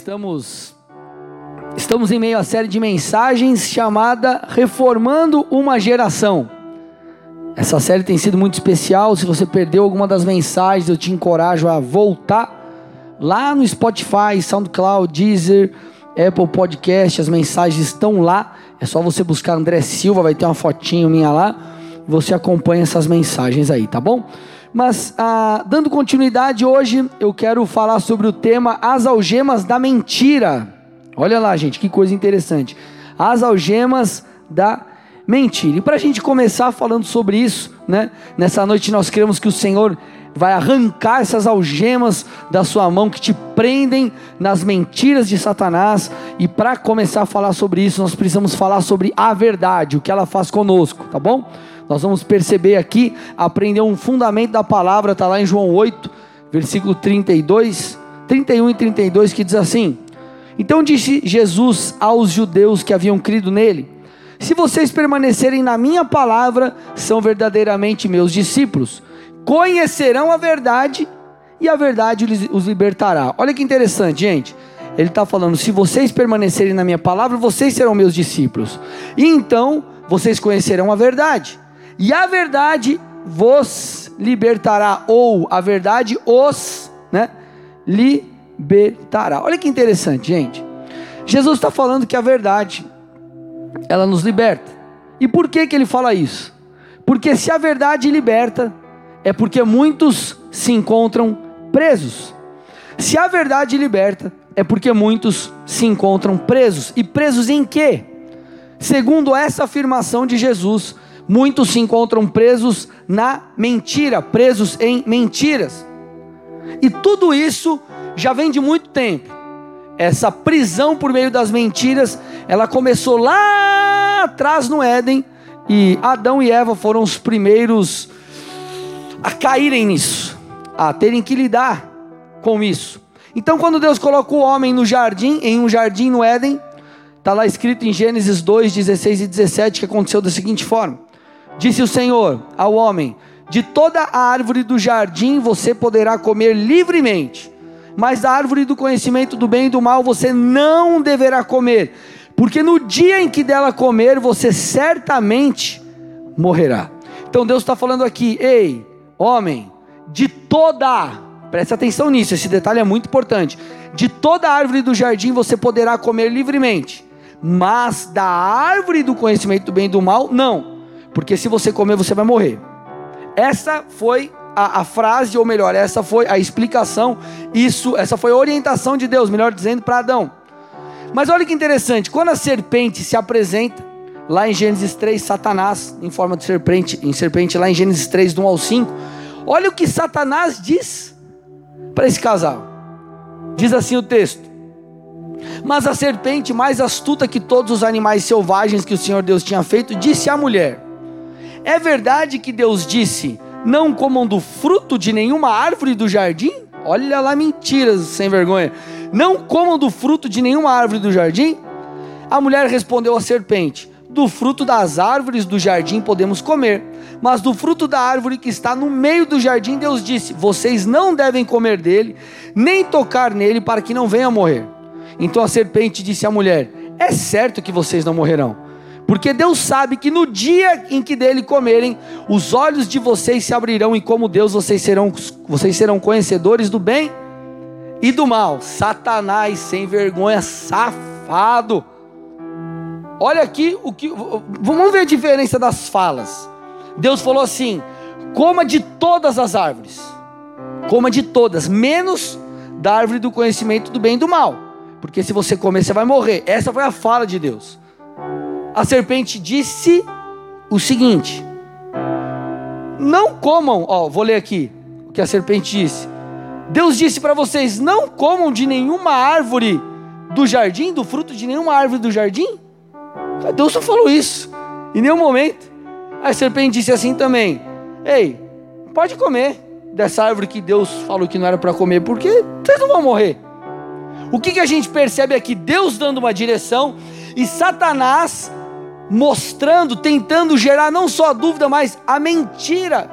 estamos estamos em meio à série de mensagens chamada Reformando uma Geração. Essa série tem sido muito especial. Se você perdeu alguma das mensagens, eu te encorajo a voltar lá no Spotify, SoundCloud, Deezer, Apple Podcast. As mensagens estão lá. É só você buscar André Silva, vai ter uma fotinho minha lá. Você acompanha essas mensagens aí, tá bom? Mas ah, dando continuidade hoje, eu quero falar sobre o tema As Algemas da Mentira. Olha lá, gente, que coisa interessante. As algemas da mentira. E para a gente começar falando sobre isso, né? Nessa noite nós queremos que o Senhor vai arrancar essas algemas da sua mão que te prendem nas mentiras de Satanás. E para começar a falar sobre isso, nós precisamos falar sobre a verdade, o que ela faz conosco, tá bom? Nós vamos perceber aqui, aprender um fundamento da palavra, está lá em João 8, versículo 32, 31 e 32, que diz assim: Então disse Jesus aos judeus que haviam crido nele: Se vocês permanecerem na minha palavra, são verdadeiramente meus discípulos, conhecerão a verdade e a verdade os libertará. Olha que interessante, gente. Ele está falando: se vocês permanecerem na minha palavra, vocês serão meus discípulos, e então vocês conhecerão a verdade e a verdade vos libertará, ou a verdade os né, libertará. Olha que interessante, gente. Jesus está falando que a verdade, ela nos liberta. E por que, que ele fala isso? Porque se a verdade liberta, é porque muitos se encontram presos. Se a verdade liberta, é porque muitos se encontram presos. E presos em quê? Segundo essa afirmação de Jesus, muitos se encontram presos na mentira, presos em mentiras. E tudo isso já vem de muito tempo. Essa prisão por meio das mentiras, ela começou lá atrás no Éden, e Adão e Eva foram os primeiros a caírem nisso, a terem que lidar com isso. Então, quando Deus colocou o homem no jardim, em um jardim no Éden, está lá escrito em Gênesis 2, 16 e 17, que aconteceu da seguinte forma: Disse o Senhor ao homem: De toda a árvore do jardim você poderá comer livremente, mas da árvore do conhecimento do bem e do mal você não deverá comer, porque no dia em que dela comer você certamente morrerá. Então Deus está falando aqui: Ei, homem, de toda, preste atenção nisso, esse detalhe é muito importante. De toda a árvore do jardim você poderá comer livremente, mas da árvore do conhecimento do bem e do mal, não porque se você comer, você vai morrer. Essa foi a, a, frase, ou melhor, essa foi a explicação, isso, essa foi a orientação de Deus, melhor dizendo, para Adão. Mas olha que interessante, quando a serpente se apresenta, lá em Gênesis 3, Satanás, em forma de serpente, em serpente, lá em Gênesis 3, do 1 ao 5, olha o que Satanás diz para esse casal. Diz assim o texto: Mas a serpente, mais astuta que todos os animais selvagens que o Senhor Deus tinha feito, disse à mulher: é verdade que Deus disse: Não comam do fruto de nenhuma árvore do jardim? Olha lá, mentiras sem vergonha. Não comam do fruto de nenhuma árvore do jardim? A mulher respondeu à serpente: Do fruto das árvores do jardim podemos comer, mas do fruto da árvore que está no meio do jardim, Deus disse: Vocês não devem comer dele, nem tocar nele, para que não venham a morrer. Então a serpente disse à mulher: É certo que vocês não morrerão porque Deus sabe que no dia em que dele comerem, os olhos de vocês se abrirão e como Deus vocês serão vocês serão conhecedores do bem e do mal. Satanás sem vergonha, safado. Olha aqui o que vamos ver a diferença das falas. Deus falou assim: coma de todas as árvores. Coma de todas, menos da árvore do conhecimento do bem e do mal. Porque se você comer, você vai morrer. Essa foi a fala de Deus a serpente disse o seguinte: Não comam, ó, vou ler aqui o que a serpente disse. Deus disse para vocês: Não comam de nenhuma árvore do jardim, do fruto de nenhuma árvore do jardim. Deus só falou isso, em nenhum momento. A serpente disse assim também: Ei, pode comer dessa árvore que Deus falou que não era para comer, porque vocês não vão morrer. O que, que a gente percebe aqui? Deus dando uma direção e Satanás mostrando, tentando gerar não só a dúvida, mas a mentira.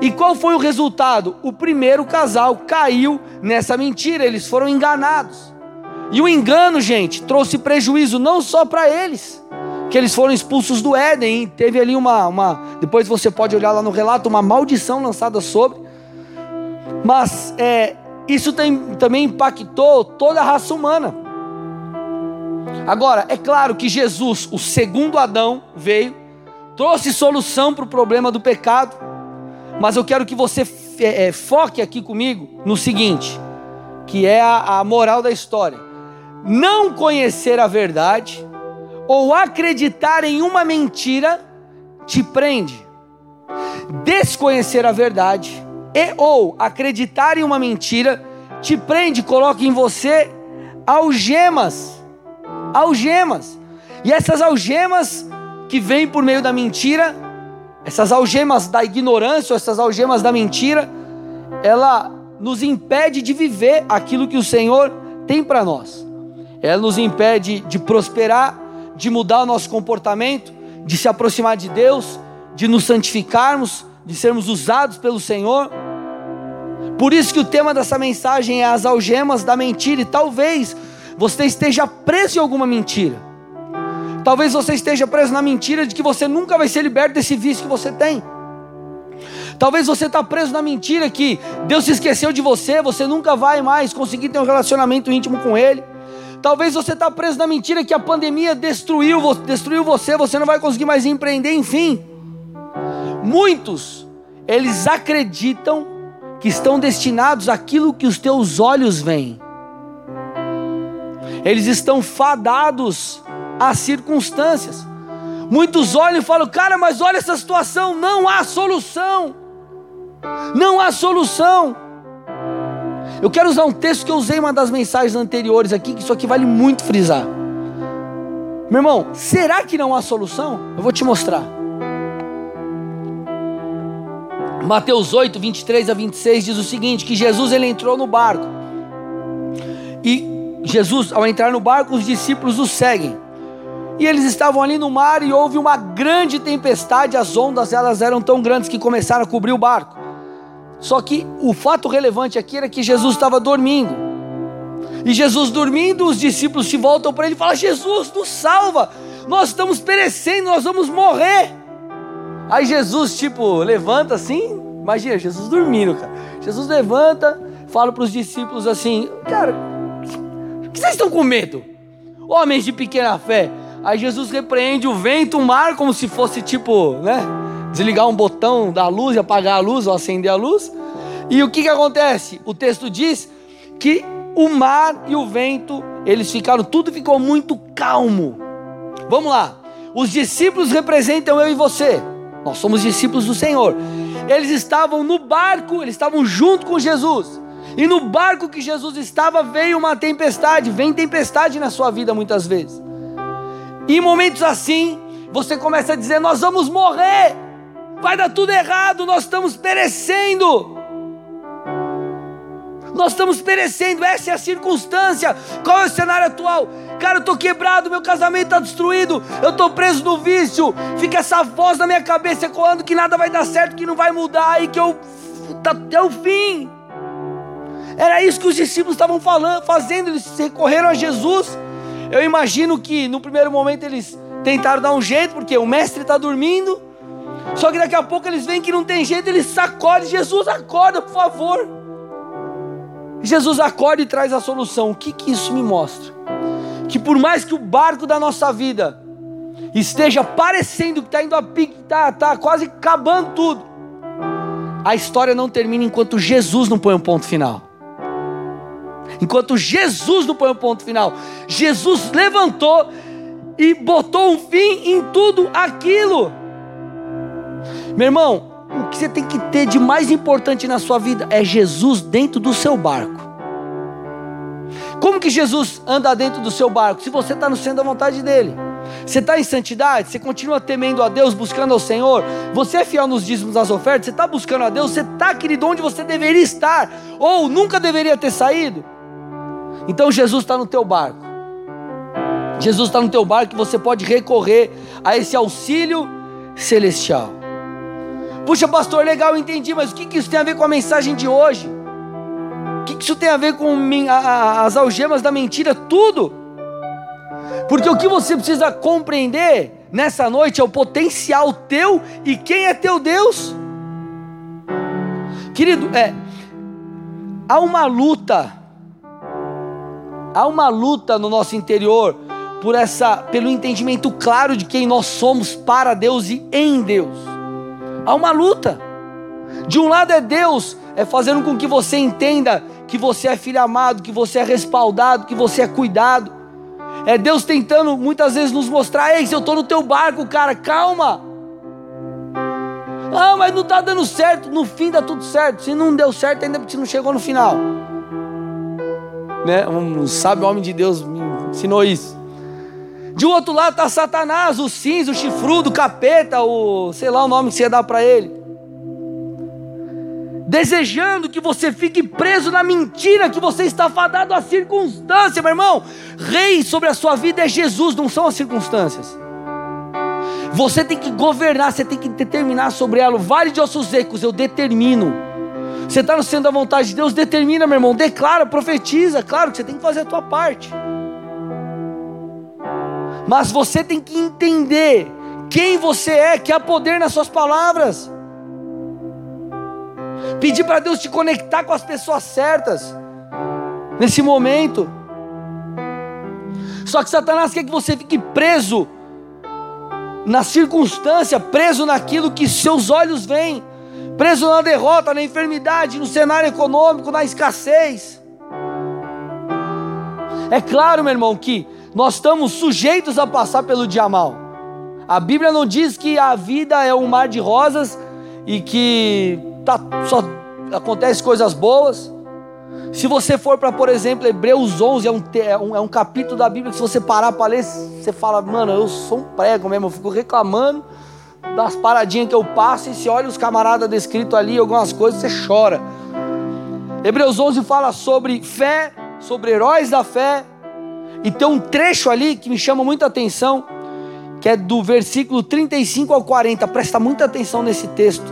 E qual foi o resultado? O primeiro casal caiu nessa mentira, eles foram enganados. E o engano, gente, trouxe prejuízo não só para eles, que eles foram expulsos do Éden, teve ali uma, uma. Depois você pode olhar lá no relato, uma maldição lançada sobre. Mas é, isso tem, também impactou toda a raça humana. Agora, é claro que Jesus, o segundo Adão, veio, trouxe solução para o problema do pecado, mas eu quero que você é, é, foque aqui comigo no seguinte, que é a, moral da história: não conhecer a verdade ou acreditar em uma mentira te prende. Desconhecer a verdade e ou acreditar em uma mentira te prende, coloca em você algemas. Algemas. E essas algemas que vêm por meio da mentira, essas algemas da ignorância, essas algemas da mentira, ela nos impede de viver aquilo que o Senhor tem para nós. Ela nos impede de prosperar, de mudar o nosso comportamento, de se aproximar de Deus, de nos santificarmos, de sermos usados pelo Senhor. Por isso que o tema dessa mensagem é as algemas da mentira, e talvez você esteja preso em alguma mentira. Talvez você esteja preso na mentira de que você nunca vai ser liberto desse vício que você tem. Talvez você está preso na mentira que Deus se esqueceu de você, você nunca vai mais conseguir ter um relacionamento íntimo com Ele. Talvez você está preso na mentira que a pandemia destruiu, destruiu você, você não vai conseguir mais empreender, enfim. Muitos, eles acreditam que estão destinados àquilo que os teus olhos veem. Eles estão fadados às circunstâncias. Muitos olham e falam, cara, mas olha essa situação, não há solução. Não há solução. Eu quero usar um texto que eu usei em uma das mensagens anteriores aqui, que isso aqui vale muito frisar. Meu irmão, será que não há solução? Eu vou te mostrar. Mateus 8, 23 a 26 diz o seguinte: que Jesus ele entrou no barco. E Jesus, ao entrar no barco, os discípulos o seguem. E eles estavam ali no mar e houve uma grande tempestade, as ondas elas eram tão grandes que começaram a cobrir o barco. Só que o fato relevante aqui era que Jesus estava dormindo. E Jesus dormindo, os discípulos se voltam para ele e falam: Jesus, nos salva, nós estamos perecendo, nós vamos morrer. Aí Jesus, tipo, levanta assim, imagina, Jesus dormindo, cara. Jesus levanta, fala para os discípulos assim: Cara, que vocês estão com medo? Homens de pequena fé. Aí Jesus repreende o vento, o mar, como se fosse tipo, né? Desligar um botão da luz e apagar a luz ou acender a luz. E o que, que acontece? O texto diz que o mar e o vento, eles ficaram, tudo ficou muito calmo. Vamos lá. Os discípulos representam eu e você. Nós somos discípulos do Senhor. Eles estavam no barco, eles estavam junto com Jesus. E no barco que Jesus estava veio uma tempestade. Vem tempestade na sua vida muitas vezes. E em momentos assim, você começa a dizer: Nós vamos morrer, vai dar tudo errado, nós estamos perecendo. Nós estamos perecendo, essa é a circunstância. Qual é o cenário atual? Cara, eu estou quebrado, meu casamento está destruído, eu estou preso no vício. Fica essa voz na minha cabeça ecoando que nada vai dar certo, que não vai mudar e que eu tá até o fim. Era isso que os discípulos estavam falando, fazendo, eles recorreram a Jesus. Eu imagino que no primeiro momento eles tentaram dar um jeito, porque o mestre está dormindo. Só que daqui a pouco eles veem que não tem jeito, eles sacodem. Jesus, acorda, por favor. Jesus acorda e traz a solução. O que, que isso me mostra? Que por mais que o barco da nossa vida esteja parecendo que está indo a pique, está tá quase acabando tudo, a história não termina enquanto Jesus não põe um ponto final. Enquanto Jesus não põe um ponto final, Jesus levantou e botou um fim em tudo aquilo. Meu irmão, o que você tem que ter de mais importante na sua vida é Jesus dentro do seu barco. Como que Jesus anda dentro do seu barco? Se você está no centro da vontade dele. Você está em santidade? Você continua temendo a Deus, buscando ao Senhor? Você é fiel nos dízimos das ofertas? Você está buscando a Deus? Você está, querido, onde você deveria estar? Ou nunca deveria ter saído? Então Jesus está no teu barco. Jesus está no teu barco e você pode recorrer a esse auxílio celestial. Puxa, pastor, legal, entendi, mas o que isso tem a ver com a mensagem de hoje? que isso tem a ver com as algemas da mentira? Tudo. Porque o que você precisa compreender nessa noite é o potencial teu e quem é teu Deus. Querido, é, há uma luta, há uma luta no nosso interior por essa, pelo entendimento claro de quem nós somos para Deus e em Deus. Há uma luta. De um lado é Deus, é fazendo com que você entenda que você é filho amado, que você é respaldado, que você é cuidado. É Deus tentando muitas vezes nos mostrar: ei, eu estou no teu barco, cara, calma. Ah, mas não está dando certo. No fim dá tudo certo. Se não deu certo, ainda porque não chegou no final. Né? Um sábio homem de Deus me ensinou isso. De outro lado está Satanás, o cinza, o chifrudo, o capeta, o sei lá o nome que você ia dar para ele. Desejando que você fique preso na mentira que você está fadado à circunstância, meu irmão. Rei sobre a sua vida é Jesus, não são as circunstâncias. Você tem que governar, você tem que determinar sobre ela. O vale de ossos secos, eu determino. Você está no centro da vontade de Deus, determina, meu irmão. Declara, profetiza. Claro que você tem que fazer a tua parte. Mas você tem que entender quem você é, que há poder nas suas palavras. Pedir para Deus te conectar com as pessoas certas nesse momento. Só que Satanás quer que você fique preso na circunstância, preso naquilo que seus olhos veem, preso na derrota, na enfermidade, no cenário econômico, na escassez. É claro, meu irmão, que nós estamos sujeitos a passar pelo dia mal. A Bíblia não diz que a vida é um mar de rosas e que tá, só acontece coisas boas. Se você for para, por exemplo, Hebreus 11, é um, é, um, é um capítulo da Bíblia que se você parar para ler, você fala, mano, eu sou um prego mesmo, eu fico reclamando das paradinhas que eu passo e se olha os camaradas descritos ali, algumas coisas, você chora. Hebreus 11 fala sobre fé, sobre heróis da fé, e tem um trecho ali que me chama muita atenção, que é do versículo 35 ao 40. Presta muita atenção nesse texto,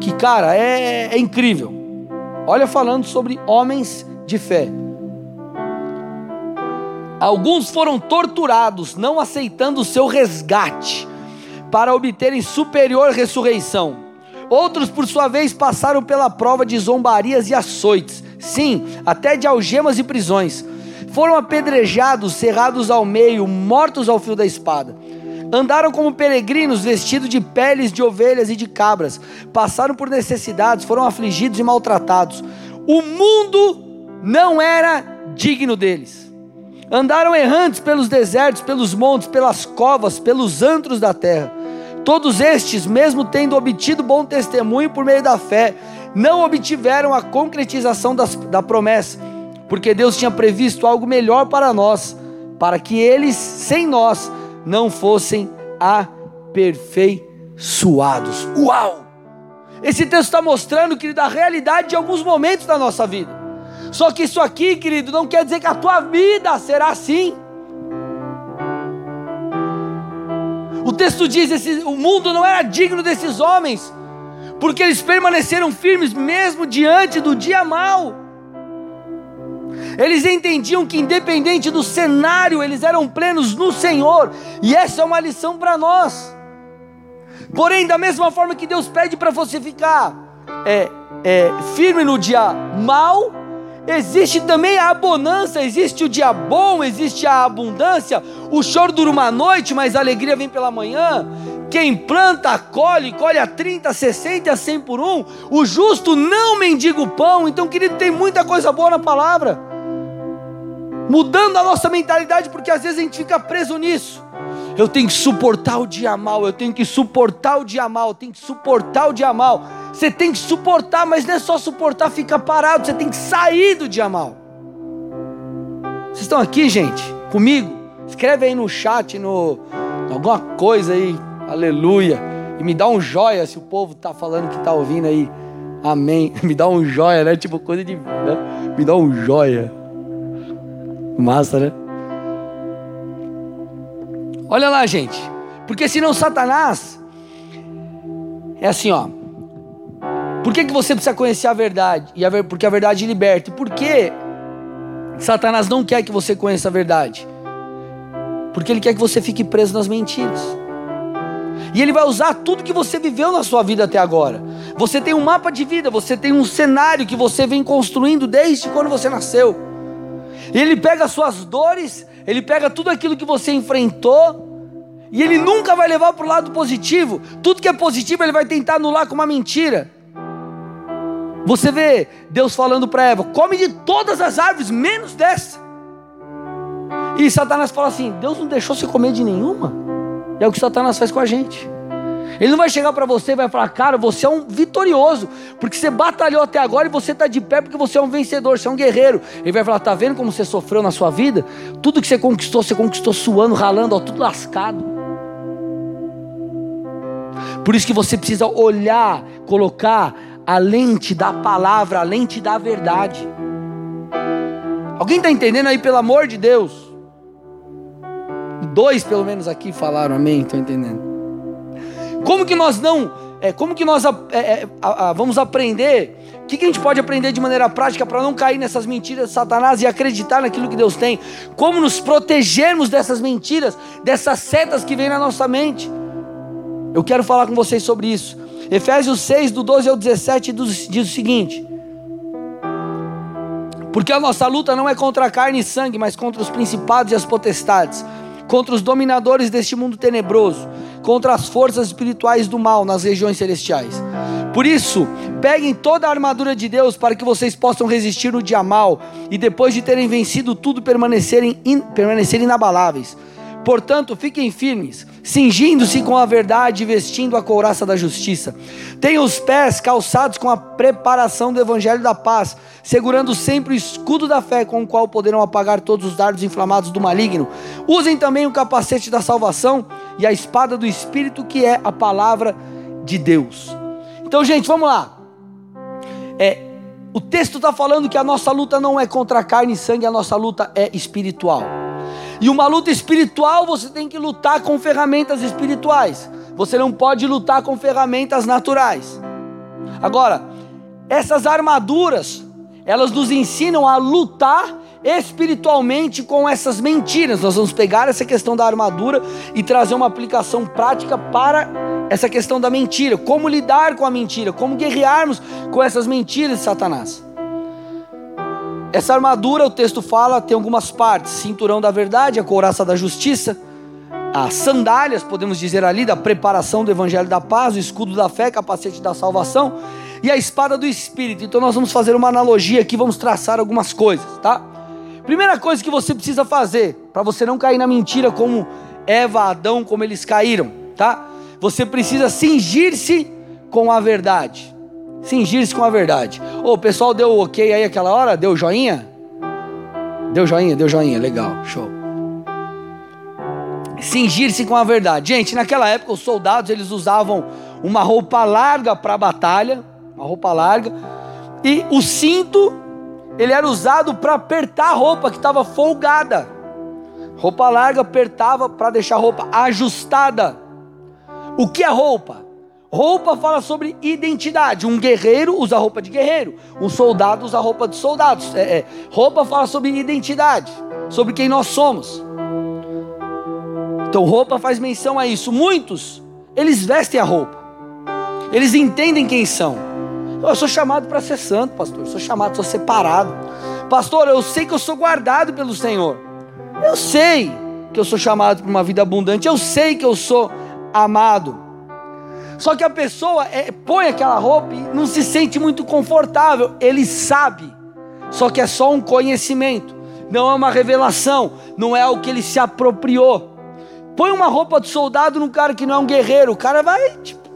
que, cara, é, é incrível. Olha, falando sobre homens de fé. Alguns foram torturados, não aceitando o seu resgate, para obterem superior ressurreição. Outros, por sua vez, passaram pela prova de zombarias e açoites, sim, até de algemas e prisões foram apedrejados, cerrados ao meio, mortos ao fio da espada. Andaram como peregrinos, vestidos de peles de ovelhas e de cabras. Passaram por necessidades, foram afligidos e maltratados. O mundo não era digno deles. Andaram errantes pelos desertos, pelos montes, pelas covas, pelos antros da terra. Todos estes, mesmo tendo obtido bom testemunho por meio da fé, não obtiveram a concretização das, da promessa porque Deus tinha previsto algo melhor para nós, para que eles, sem nós, não fossem aperfeiçoados. Uau! Esse texto está mostrando, querido, a realidade de alguns momentos da nossa vida. Só que isso aqui, querido, não quer dizer que a tua vida será assim. O texto diz: esse, o mundo não era digno desses homens, porque eles permaneceram firmes mesmo diante do dia mau. Eles entendiam que, independente do cenário, eles eram plenos no Senhor, e essa é uma lição para nós. Porém, da mesma forma que Deus pede para você ficar é, é, firme no dia mal, existe também a abundância, existe o dia bom, existe a abundância. O choro dura uma noite, mas a alegria vem pela manhã. Quem planta, colhe, colhe a 30, 60 a 100 por um. O justo não mendiga o pão. Então, querido, tem muita coisa boa na palavra mudando a nossa mentalidade, porque às vezes a gente fica preso nisso. Eu tenho que suportar o dia mal, eu tenho que suportar o dia mal, eu tenho que suportar o dia mal. Você tem que suportar, mas não é só suportar, fica parado, você tem que sair do dia mal. Vocês estão aqui, gente? Comigo? Escreve aí no chat, no alguma coisa aí, aleluia. E me dá um joia se o povo está falando que está ouvindo aí. Amém. Me dá um joia, né? Tipo coisa de. Né? Me dá um joia. Massa, né? Olha lá, gente. Porque senão Satanás é assim, ó. Por que, que você precisa conhecer a verdade? E a porque a verdade liberta. E por que Satanás não quer que você conheça a verdade? Porque ele quer que você fique preso nas mentiras. E ele vai usar tudo que você viveu na sua vida até agora. Você tem um mapa de vida, você tem um cenário que você vem construindo desde quando você nasceu. E ele pega as suas dores, ele pega tudo aquilo que você enfrentou, e ele nunca vai levar para o lado positivo. Tudo que é positivo ele vai tentar anular com uma mentira. Você vê Deus falando para Eva: come de todas as árvores, menos dessa. E Satanás fala assim: Deus não deixou você comer de nenhuma. É o que Satanás faz com a gente. Ele não vai chegar para você e vai falar, cara, você é um vitorioso, porque você batalhou até agora e você está de pé porque você é um vencedor, você é um guerreiro. Ele vai falar, tá vendo como você sofreu na sua vida? Tudo que você conquistou, você conquistou suando, ralando, ó, tudo lascado. Por isso que você precisa olhar, colocar a lente da palavra, a lente da verdade. Alguém está entendendo aí, pelo amor de Deus? Dois, pelo menos, aqui falaram amém, estão entendendo? Como que nós não, é, como que nós é, é, a, a, vamos aprender? O que, que a gente pode aprender de maneira prática para não cair nessas mentiras de Satanás e acreditar naquilo que Deus tem? Como nos protegermos dessas mentiras, dessas setas que vêm na nossa mente? Eu quero falar com vocês sobre isso. Efésios 6, do 12 ao 17, diz o seguinte: Porque a nossa luta não é contra a carne e sangue, mas contra os principados e as potestades contra os dominadores deste mundo tenebroso, contra as forças espirituais do mal nas regiões celestiais. Por isso, peguem toda a armadura de Deus para que vocês possam resistir no dia mal e depois de terem vencido tudo permanecerem, in, permanecerem inabaláveis. Portanto, fiquem firmes, cingindo-se com a verdade e vestindo a couraça da justiça. Tenham os pés calçados com a preparação do evangelho da paz, segurando sempre o escudo da fé com o qual poderão apagar todos os dardos inflamados do maligno. Usem também o capacete da salvação e a espada do espírito, que é a palavra de Deus. Então, gente, vamos lá. É, o texto está falando que a nossa luta não é contra carne e sangue, a nossa luta é espiritual. E uma luta espiritual você tem que lutar com ferramentas espirituais. Você não pode lutar com ferramentas naturais. Agora, essas armaduras, elas nos ensinam a lutar espiritualmente com essas mentiras. Nós vamos pegar essa questão da armadura e trazer uma aplicação prática para essa questão da mentira. Como lidar com a mentira, como guerrearmos com essas mentiras de Satanás. Essa armadura, o texto fala, tem algumas partes: cinturão da verdade, a couraça da justiça, as sandálias, podemos dizer ali, da preparação do evangelho da paz, o escudo da fé, capacete da salvação e a espada do espírito. Então nós vamos fazer uma analogia aqui, vamos traçar algumas coisas, tá? Primeira coisa que você precisa fazer para você não cair na mentira como Eva, Adão, como eles caíram, tá? Você precisa cingir-se com a verdade. Cingir-se com a verdade. Ô, o pessoal deu ok aí aquela hora? Deu joinha? Deu joinha, deu joinha, legal, show. Cingir-se com a verdade. Gente, naquela época os soldados eles usavam uma roupa larga para a batalha, uma roupa larga, e o cinto ele era usado para apertar a roupa que estava folgada. Roupa larga apertava para deixar a roupa ajustada. O que é roupa? Roupa fala sobre identidade. Um guerreiro usa roupa de guerreiro. Um soldado usa roupa de soldado. É, é. Roupa fala sobre identidade, sobre quem nós somos. Então, roupa faz menção a isso. Muitos, eles vestem a roupa. Eles entendem quem são. Eu sou chamado para ser santo, pastor. Eu sou chamado, sou separado. Pastor, eu sei que eu sou guardado pelo Senhor. Eu sei que eu sou chamado para uma vida abundante. Eu sei que eu sou amado. Só que a pessoa é, põe aquela roupa e não se sente muito confortável. Ele sabe, só que é só um conhecimento, não é uma revelação, não é o que ele se apropriou. Põe uma roupa de soldado num cara que não é um guerreiro, o cara vai, tipo,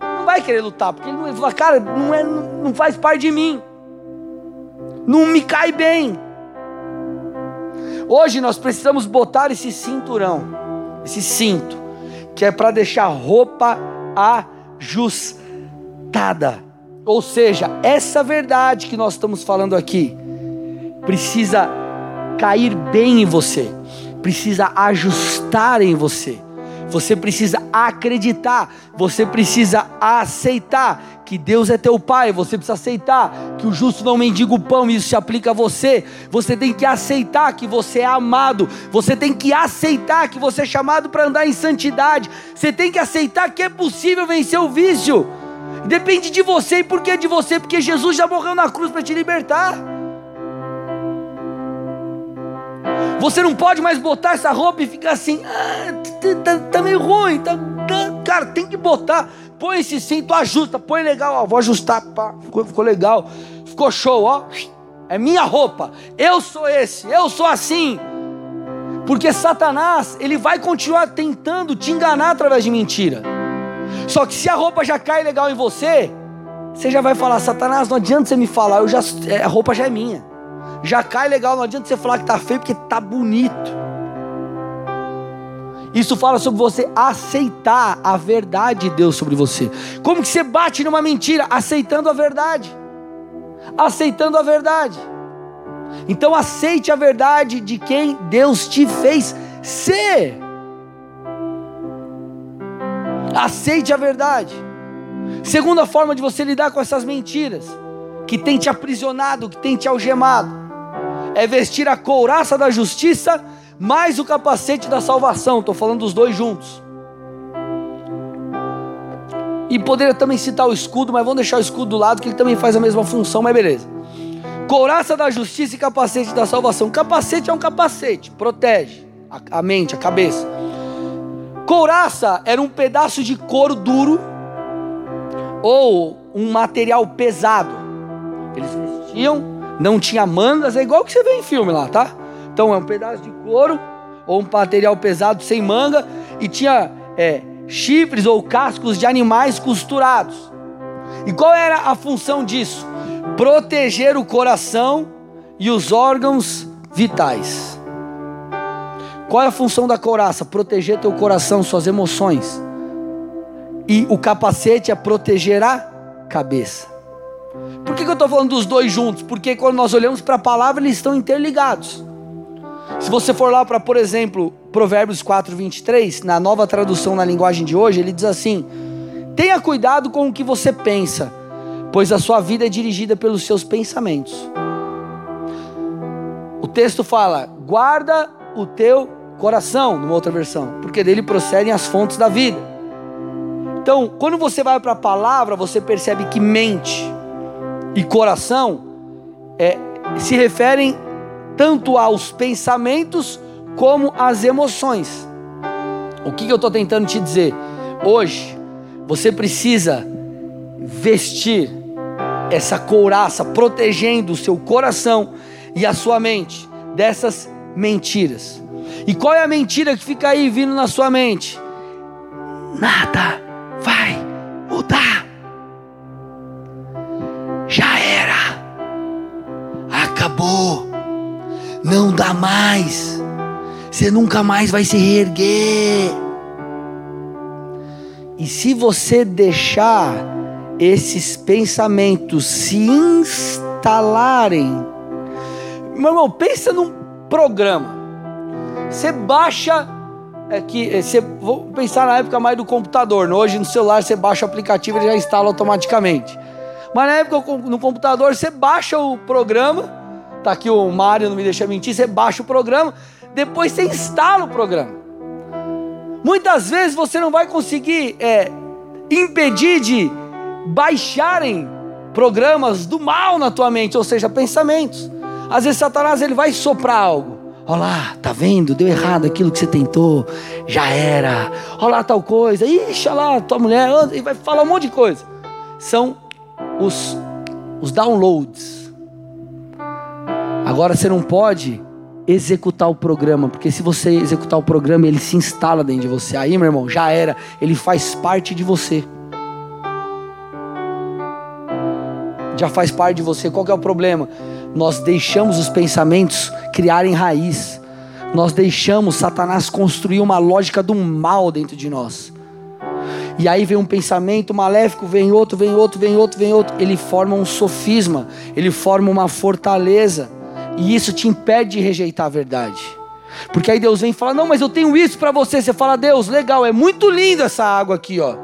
não vai querer lutar, porque ele vai falar, cara, não, é, não faz parte de mim, não me cai bem. Hoje nós precisamos botar esse cinturão, esse cinto, que é para deixar roupa ajustada. Ou seja, essa verdade que nós estamos falando aqui precisa cair bem em você, precisa ajustar em você. Você precisa acreditar, você precisa aceitar que Deus é teu pai, você precisa aceitar que o justo não mendiga o pão, isso se aplica a você. Você tem que aceitar que você é amado, você tem que aceitar que você é chamado para andar em santidade. Você tem que aceitar que é possível vencer o vício. Depende de você, e por que de você? Porque Jesus já morreu na cruz para te libertar. Você não pode mais botar essa roupa e ficar assim, ah, tá, tá, meio ruim, tá, tá, cara, tem que botar. Põe esse cinto, ajusta, põe legal, ó, vou ajustar, pá, ficou, ficou legal, ficou show, ó. É minha roupa, eu sou esse, eu sou assim. Porque Satanás, ele vai continuar tentando te enganar através de mentira. Só que se a roupa já cai legal em você, você já vai falar, Satanás, não adianta você me falar, eu já, é, a roupa já é minha. Já cai legal, não adianta você falar que tá feio porque tá bonito. Isso fala sobre você aceitar a verdade de Deus sobre você. Como que você bate numa mentira? Aceitando a verdade. Aceitando a verdade. Então aceite a verdade de quem Deus te fez ser. Aceite a verdade. Segunda forma de você lidar com essas mentiras que tem te aprisionado, que tem te algemado, é vestir a couraça da justiça mais o capacete da salvação. Estou falando dos dois juntos. E poderia também citar o escudo, mas vamos deixar o escudo do lado, que ele também faz a mesma função, mas beleza. Couraça da justiça e capacete da salvação. Capacete é um capacete, protege a, a mente, a cabeça. Couraça era um pedaço de couro duro ou um material pesado. Eles vestiam, não tinha mangas, é igual que você vê em filme lá, tá? Então é um pedaço de couro ou um material pesado sem manga e tinha é, chifres ou cascos de animais costurados. E qual era a função disso? Proteger o coração e os órgãos vitais. Qual é a função da couraça? Proteger teu coração, suas emoções. E o capacete é proteger a cabeça. Por que, que eu estou falando dos dois juntos? Porque quando nós olhamos para a palavra, eles estão interligados. Se você for lá para, por exemplo, Provérbios 4, 23, na nova tradução na linguagem de hoje, ele diz assim: Tenha cuidado com o que você pensa, pois a sua vida é dirigida pelos seus pensamentos. O texto fala: guarda o teu coração, numa outra versão, porque dele procedem as fontes da vida. Então, quando você vai para a palavra, você percebe que mente e coração é, se referem tanto aos pensamentos como às emoções. O que, que eu estou tentando te dizer? Hoje, você precisa vestir essa couraça protegendo o seu coração e a sua mente dessas mentiras. E qual é a mentira que fica aí vindo na sua mente? Nada vai mudar. Não dá mais. Você nunca mais vai se reerguer. E se você deixar esses pensamentos se instalarem, meu irmão, pensa num programa. Você baixa é que é, você vou pensar na época mais do computador. Hoje no celular você baixa o aplicativo e ele já instala automaticamente. Mas na época no computador você baixa o programa. Tá aqui o Mário, não me deixa mentir. Você baixa o programa, depois você instala o programa. Muitas vezes você não vai conseguir é, impedir de baixarem programas do mal na tua mente, ou seja, pensamentos. Às vezes Satanás ele vai soprar algo. Olha lá, tá vendo? Deu errado aquilo que você tentou, já era. Olha lá tal coisa, ixi, olha lá, tua mulher, e vai falar um monte de coisa. São os, os downloads. Agora você não pode executar o programa, porque se você executar o programa, ele se instala dentro de você. Aí, meu irmão, já era, ele faz parte de você. Já faz parte de você. Qual é o problema? nós deixamos os pensamentos criarem raiz, nós deixamos Satanás construir uma lógica do mal dentro de nós. E aí vem um pensamento maléfico, vem outro, vem outro, vem outro, vem outro. Ele forma um sofisma, ele forma uma fortaleza. E isso te impede de rejeitar a verdade. Porque aí Deus vem e fala: Não, mas eu tenho isso para você. Você fala: Deus, legal, é muito lindo essa água aqui, ó.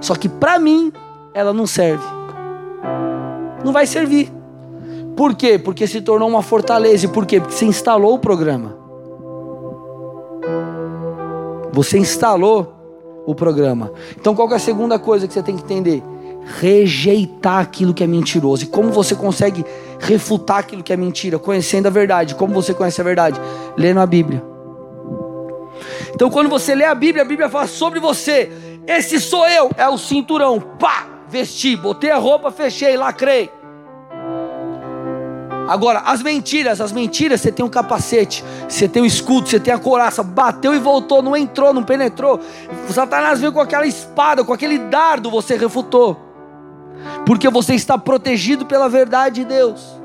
Só que para mim, ela não serve. Não vai servir. Por quê? Porque se tornou uma fortaleza. E por quê? Porque você instalou o programa. Você instalou o programa. Então qual é a segunda coisa que você tem que entender? Rejeitar aquilo que é mentiroso. E como você consegue refutar aquilo que é mentira? Conhecendo a verdade. Como você conhece a verdade? Lendo a Bíblia. Então quando você lê a Bíblia, a Bíblia fala sobre você. Esse sou eu. É o cinturão. Pá! Vesti, botei a roupa, fechei, lacrei. Agora, as mentiras, as mentiras, você tem um capacete, você tem um escudo, você tem a coraça, bateu e voltou, não entrou, não penetrou. Satanás veio com aquela espada, com aquele dardo, você refutou. Porque você está protegido pela verdade de Deus.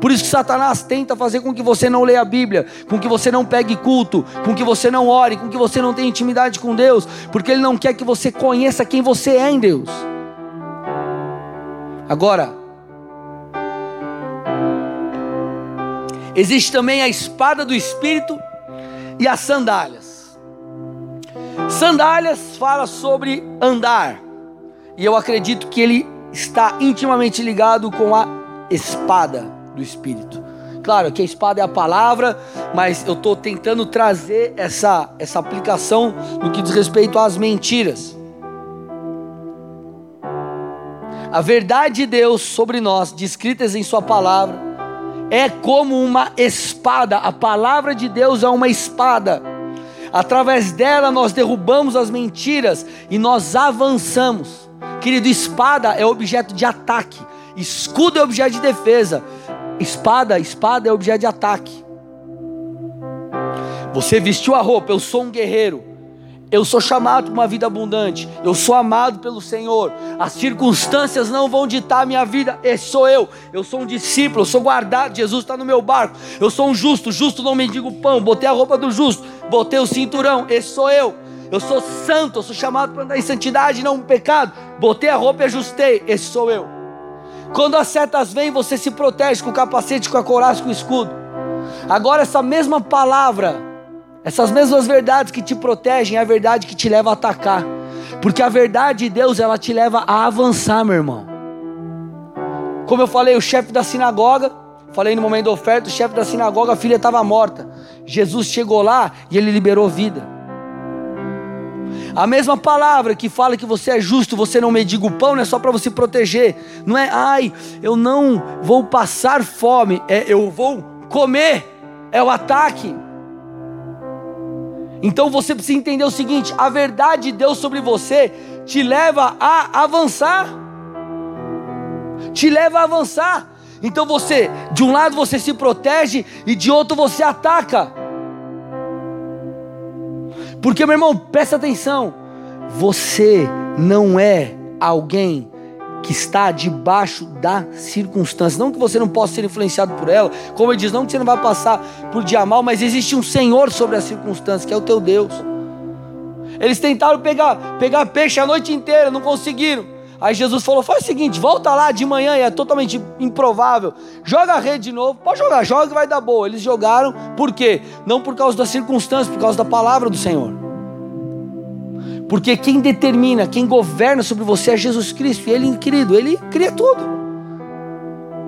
Por isso que Satanás tenta fazer com que você não leia a Bíblia, com que você não pegue culto, com que você não ore, com que você não tenha intimidade com Deus, porque ele não quer que você conheça quem você é em Deus. Agora, Existe também a espada do espírito e as sandálias. Sandálias fala sobre andar. E eu acredito que ele está intimamente ligado com a espada do espírito. Claro que a espada é a palavra, mas eu estou tentando trazer essa, essa aplicação no que diz respeito às mentiras. A verdade de Deus sobre nós, descritas em Sua palavra, é como uma espada, a palavra de Deus é uma espada. Através dela nós derrubamos as mentiras e nós avançamos. Querido, espada é objeto de ataque, escudo é objeto de defesa. Espada, espada é objeto de ataque. Você vestiu a roupa, eu sou um guerreiro. Eu sou chamado para uma vida abundante. Eu sou amado pelo Senhor. As circunstâncias não vão ditar a minha vida. Esse sou eu. Eu sou um discípulo. Eu sou guardado. Jesus está no meu barco. Eu sou um justo. Justo não mendigo pão. Botei a roupa do justo. Botei o cinturão. Esse sou eu. Eu sou santo. Eu sou chamado para andar em santidade, não em pecado. Botei a roupa e ajustei. Esse sou eu. Quando as setas vêm, você se protege com o capacete, com a couraça, com o escudo. Agora, essa mesma palavra essas mesmas verdades que te protegem é a verdade que te leva a atacar. Porque a verdade de Deus, ela te leva a avançar, meu irmão. Como eu falei, o chefe da sinagoga, falei no momento da oferta, o chefe da sinagoga, a filha estava morta. Jesus chegou lá e ele liberou vida. A mesma palavra que fala que você é justo, você não mediga o pão, não é só para você proteger. Não é, ai, eu não vou passar fome, é eu vou comer. É o ataque. Então você precisa entender o seguinte: a verdade de Deus sobre você te leva a avançar. Te leva a avançar. Então você, de um lado você se protege e de outro você ataca. Porque, meu irmão, presta atenção. Você não é alguém que está debaixo da circunstância. Não que você não possa ser influenciado por ela, como ele diz, não que você não vai passar por dia mal, mas existe um Senhor sobre a circunstância, que é o teu Deus. Eles tentaram pegar, pegar peixe a noite inteira, não conseguiram. Aí Jesus falou: faz o seguinte, volta lá de manhã, e é totalmente improvável. Joga a rede de novo, pode jogar, joga que vai dar boa. Eles jogaram, por quê? Não por causa da circunstância, por causa da palavra do Senhor. Porque quem determina, quem governa sobre você é Jesus Cristo. E Ele, querido, Ele cria tudo.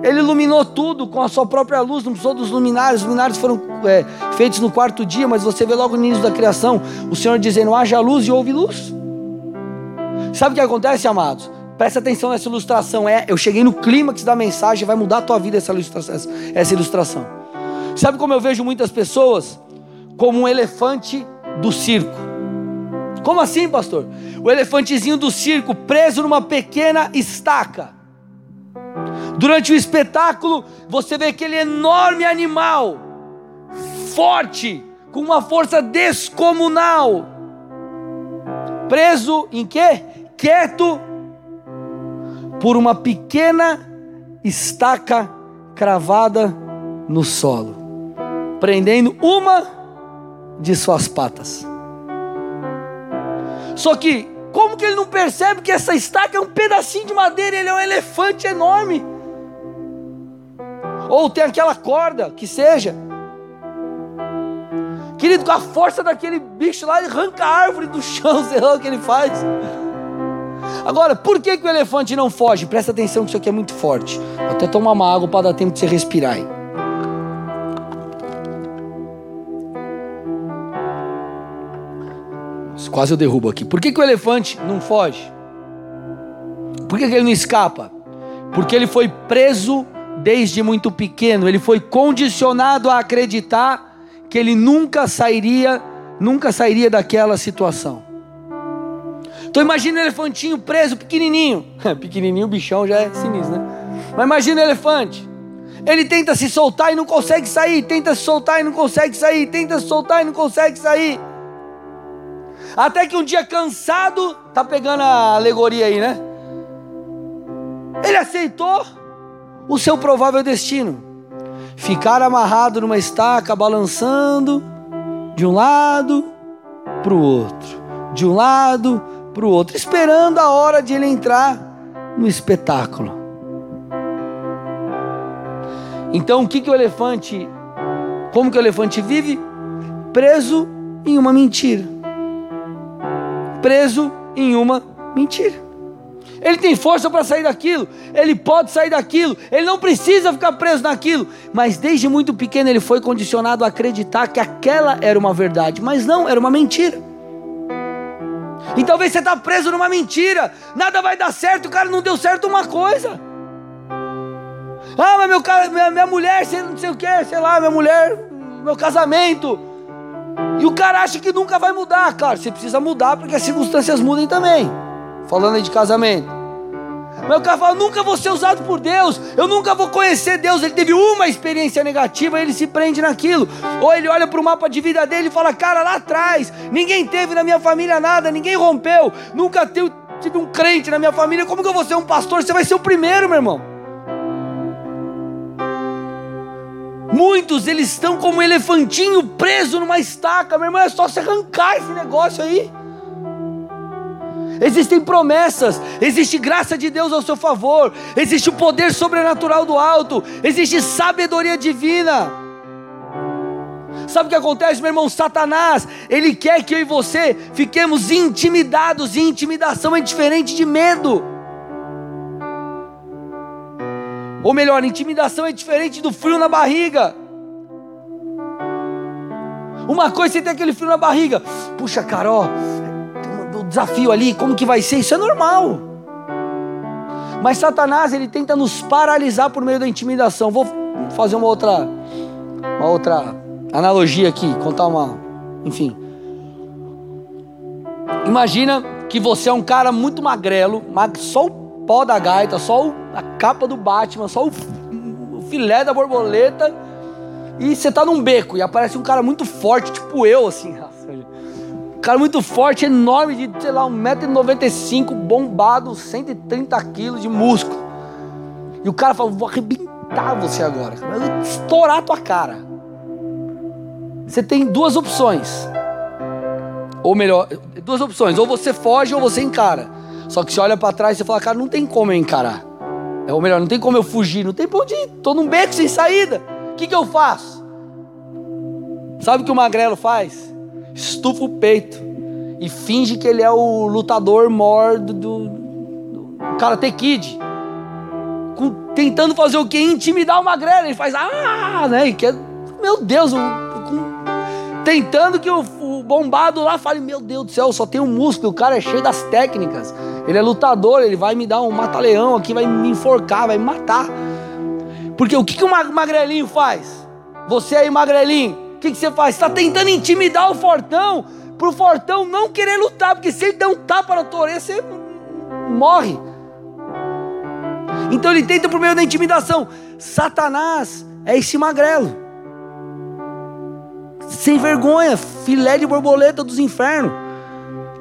Ele iluminou tudo com a sua própria luz, não precisou dos luminares. Os luminares foram é, feitos no quarto dia, mas você vê logo no início da criação o Senhor dizendo: haja luz e houve luz. Sabe o que acontece, amados? Presta atenção nessa ilustração. É, eu cheguei no clímax da mensagem, vai mudar a tua vida essa ilustração, essa ilustração. Sabe como eu vejo muitas pessoas? Como um elefante do circo. Como assim, pastor? O elefantezinho do circo preso numa pequena estaca. Durante o espetáculo, você vê aquele enorme animal, forte, com uma força descomunal, preso em quê? Quieto por uma pequena estaca cravada no solo, prendendo uma de suas patas. Só que, como que ele não percebe que essa estaca é um pedacinho de madeira, ele é um elefante enorme? Ou tem aquela corda, que seja. Querido, com a força daquele bicho lá, ele arranca a árvore do chão, sei lá o que ele faz. Agora, por que, que o elefante não foge? Presta atenção que isso aqui é muito forte. Vou até tomar uma água para dar tempo de você respirar aí. Quase eu derrubo aqui. Por que, que o elefante não foge? Por que, que ele não escapa? Porque ele foi preso desde muito pequeno, ele foi condicionado a acreditar que ele nunca sairia, nunca sairia daquela situação. Então imagina o elefantinho preso, pequenininho. pequenininho, bichão já é sinistro, né? Mas imagina o elefante. Ele tenta se soltar e não consegue sair, tenta se soltar e não consegue sair, tenta se soltar e não consegue sair. Até que um dia cansado, tá pegando a alegoria aí, né? Ele aceitou o seu provável destino. Ficar amarrado numa estaca, balançando de um lado para o outro, de um lado para o outro, esperando a hora de ele entrar no espetáculo. Então, o que, que o elefante, como que o elefante vive? Preso em uma mentira. Preso em uma mentira. Ele tem força para sair daquilo, ele pode sair daquilo, ele não precisa ficar preso naquilo, mas desde muito pequeno ele foi condicionado a acreditar que aquela era uma verdade, mas não, era uma mentira. E talvez você está preso numa mentira, nada vai dar certo, o cara não deu certo uma coisa. Ah, mas meu, minha, minha mulher, não sei o que, sei lá, minha mulher, meu casamento. E o cara acha que nunca vai mudar, cara. Você precisa mudar porque as circunstâncias mudem também. Falando aí de casamento. Mas o cara fala, nunca vou ser usado por Deus, eu nunca vou conhecer Deus. Ele teve uma experiência negativa, ele se prende naquilo. Ou ele olha para o mapa de vida dele e fala, cara, lá atrás, ninguém teve na minha família nada, ninguém rompeu, nunca tive, um crente na minha família, como que eu vou ser um pastor? Você vai ser o primeiro, meu irmão. Muitos eles estão como um elefantinho preso numa estaca, meu irmão, é só se arrancar esse negócio aí. Existem promessas, existe graça de Deus ao seu favor, existe o poder sobrenatural do alto, existe sabedoria divina. Sabe o que acontece, meu irmão? Satanás, ele quer que eu e você fiquemos intimidados, e intimidação é diferente de medo. Ou melhor, intimidação é diferente do frio na barriga. Uma coisa você tem aquele frio na barriga. Puxa, Carol, desafio ali, como que vai ser? Isso é normal. Mas Satanás, ele tenta nos paralisar por meio da intimidação. Vou fazer uma outra uma outra analogia aqui, contar uma, enfim. Imagina que você é um cara muito magrelo, só o pó da gaita, só a capa do Batman, só o, filé da borboleta, e você tá num beco e aparece um cara muito forte, tipo eu, assim, cara muito forte, enorme, de, sei lá, 1,95m, bombado, 130 quilos de músculo. E o cara falou: vou arrebentar você agora, vou estourar tua cara. Você tem duas opções. Ou melhor, duas opções: ou você foge ou você encara. Só que você olha para trás e fala: cara, não tem como eu encarar. É, ou melhor, não tem como eu fugir, não tem pra onde ir. Tô num beco sem saída. O que, que eu faço? Sabe o que o magrelo faz? Estufa o peito e finge que ele é o lutador mor do, do, do Karate Kid. Com, tentando fazer o que? Intimidar o magrelo. Ele faz, ah, né? E quer, meu Deus, o, com, tentando que o, o, bombado lá fale, meu Deus do céu, só tem um músculo, o cara é cheio das técnicas. Ele é lutador, ele vai me dar um mata-leão aqui, vai me enforcar, vai me matar. Porque o que, que o magrelinho faz? Você aí, magrelinho, que, que você faz? Está tentando intimidar o fortão, para o fortão não querer lutar, porque se ele der um tapa na tua orelha, você morre. Então ele tenta por meio da intimidação. Satanás é esse magrelo, sem vergonha, filé de borboleta dos infernos.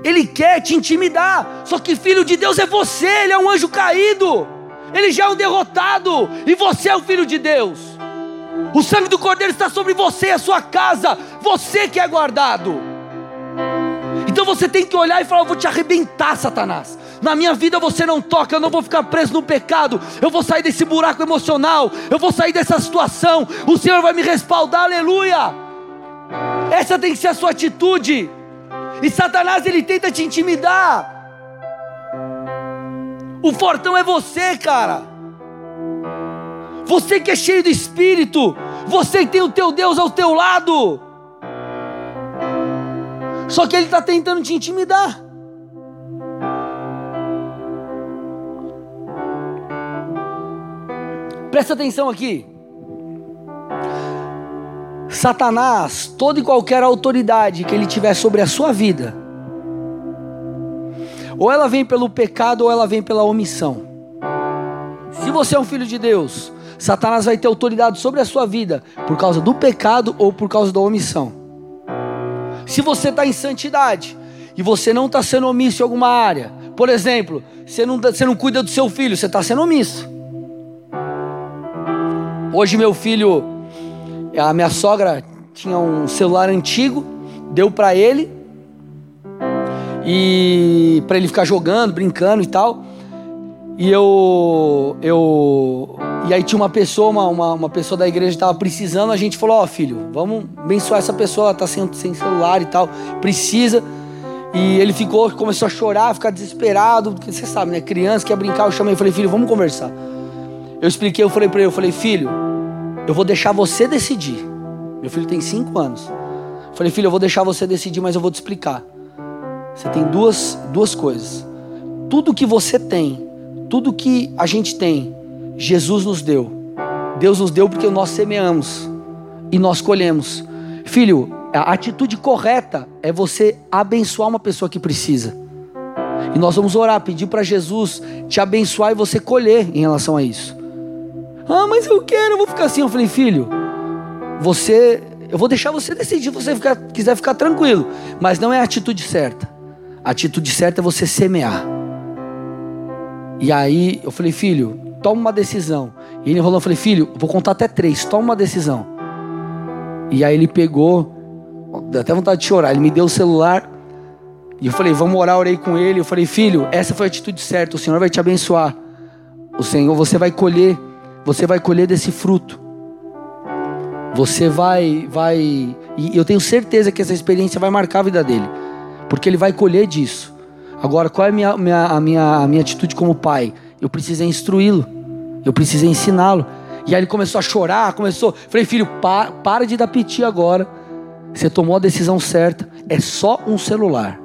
Ele quer te intimidar, só que filho de Deus é você, ele é um anjo caído, ele já é um derrotado, e você é o filho de Deus. O sangue do Cordeiro está sobre você e a sua casa. Você que é guardado. Então você tem que olhar e falar: Eu vou te arrebentar, Satanás. Na minha vida você não toca, eu não vou ficar preso no pecado. Eu vou sair desse buraco emocional. Eu vou sair dessa situação. O Senhor vai me respaldar, aleluia. Essa tem que ser a sua atitude. E Satanás ele tenta te intimidar. O fortão é você, cara. Você que é cheio do espírito, você que tem o teu Deus ao teu lado. Só que ele está tentando te intimidar. Presta atenção aqui. Satanás, toda e qualquer autoridade que ele tiver sobre a sua vida, ou ela vem pelo pecado ou ela vem pela omissão. Se você é um filho de Deus, Satanás vai ter autoridade sobre a sua vida por causa do pecado ou por causa da omissão. Se você está em santidade e você não está sendo omisso em alguma área, por exemplo, você não, você não cuida do seu filho, você está sendo omisso. Hoje meu filho, a minha sogra tinha um celular antigo, deu para ele e para ele ficar jogando, brincando e tal. E eu, eu, e aí tinha uma pessoa, uma, uma, uma pessoa da igreja estava precisando. A gente falou: Ó, oh, filho, vamos abençoar essa pessoa. Ela está sem, sem celular e tal, precisa. E ele ficou, começou a chorar, ficar desesperado, porque você sabe, né? Criança quer brincar. Eu chamei, falei: Filho, vamos conversar. Eu expliquei, eu falei para ele: Eu falei, filho, eu vou deixar você decidir. Meu filho tem cinco anos. Eu falei, filho, eu vou deixar você decidir, mas eu vou te explicar. Você tem duas, duas coisas. Tudo que você tem, tudo que a gente tem, Jesus nos deu. Deus nos deu porque nós semeamos e nós colhemos. Filho, a atitude correta é você abençoar uma pessoa que precisa. E nós vamos orar, pedir para Jesus te abençoar e você colher em relação a isso. Ah, mas eu quero, eu vou ficar assim. Eu falei, filho, você, eu vou deixar você decidir, você ficar, quiser ficar tranquilo, mas não é a atitude certa. A atitude certa é você semear. E aí eu falei, filho, toma uma decisão. E ele enrolou, eu falei, filho, vou contar até três, toma uma decisão. E aí ele pegou, deu até vontade de chorar, ele me deu o celular. E eu falei, vamos orar, orei com ele. Eu falei, filho, essa foi a atitude certa, o Senhor vai te abençoar. O Senhor, você vai colher você vai colher desse fruto. Você vai, vai, e eu tenho certeza que essa experiência vai marcar a vida dele, porque ele vai colher disso. Agora, qual é a minha, a minha, a minha atitude como pai? Eu precisei instruí-lo, eu precisei ensiná-lo. E aí ele começou a chorar, começou. Falei, filho, pa, para de dar piti agora. Você tomou a decisão certa. É só um celular.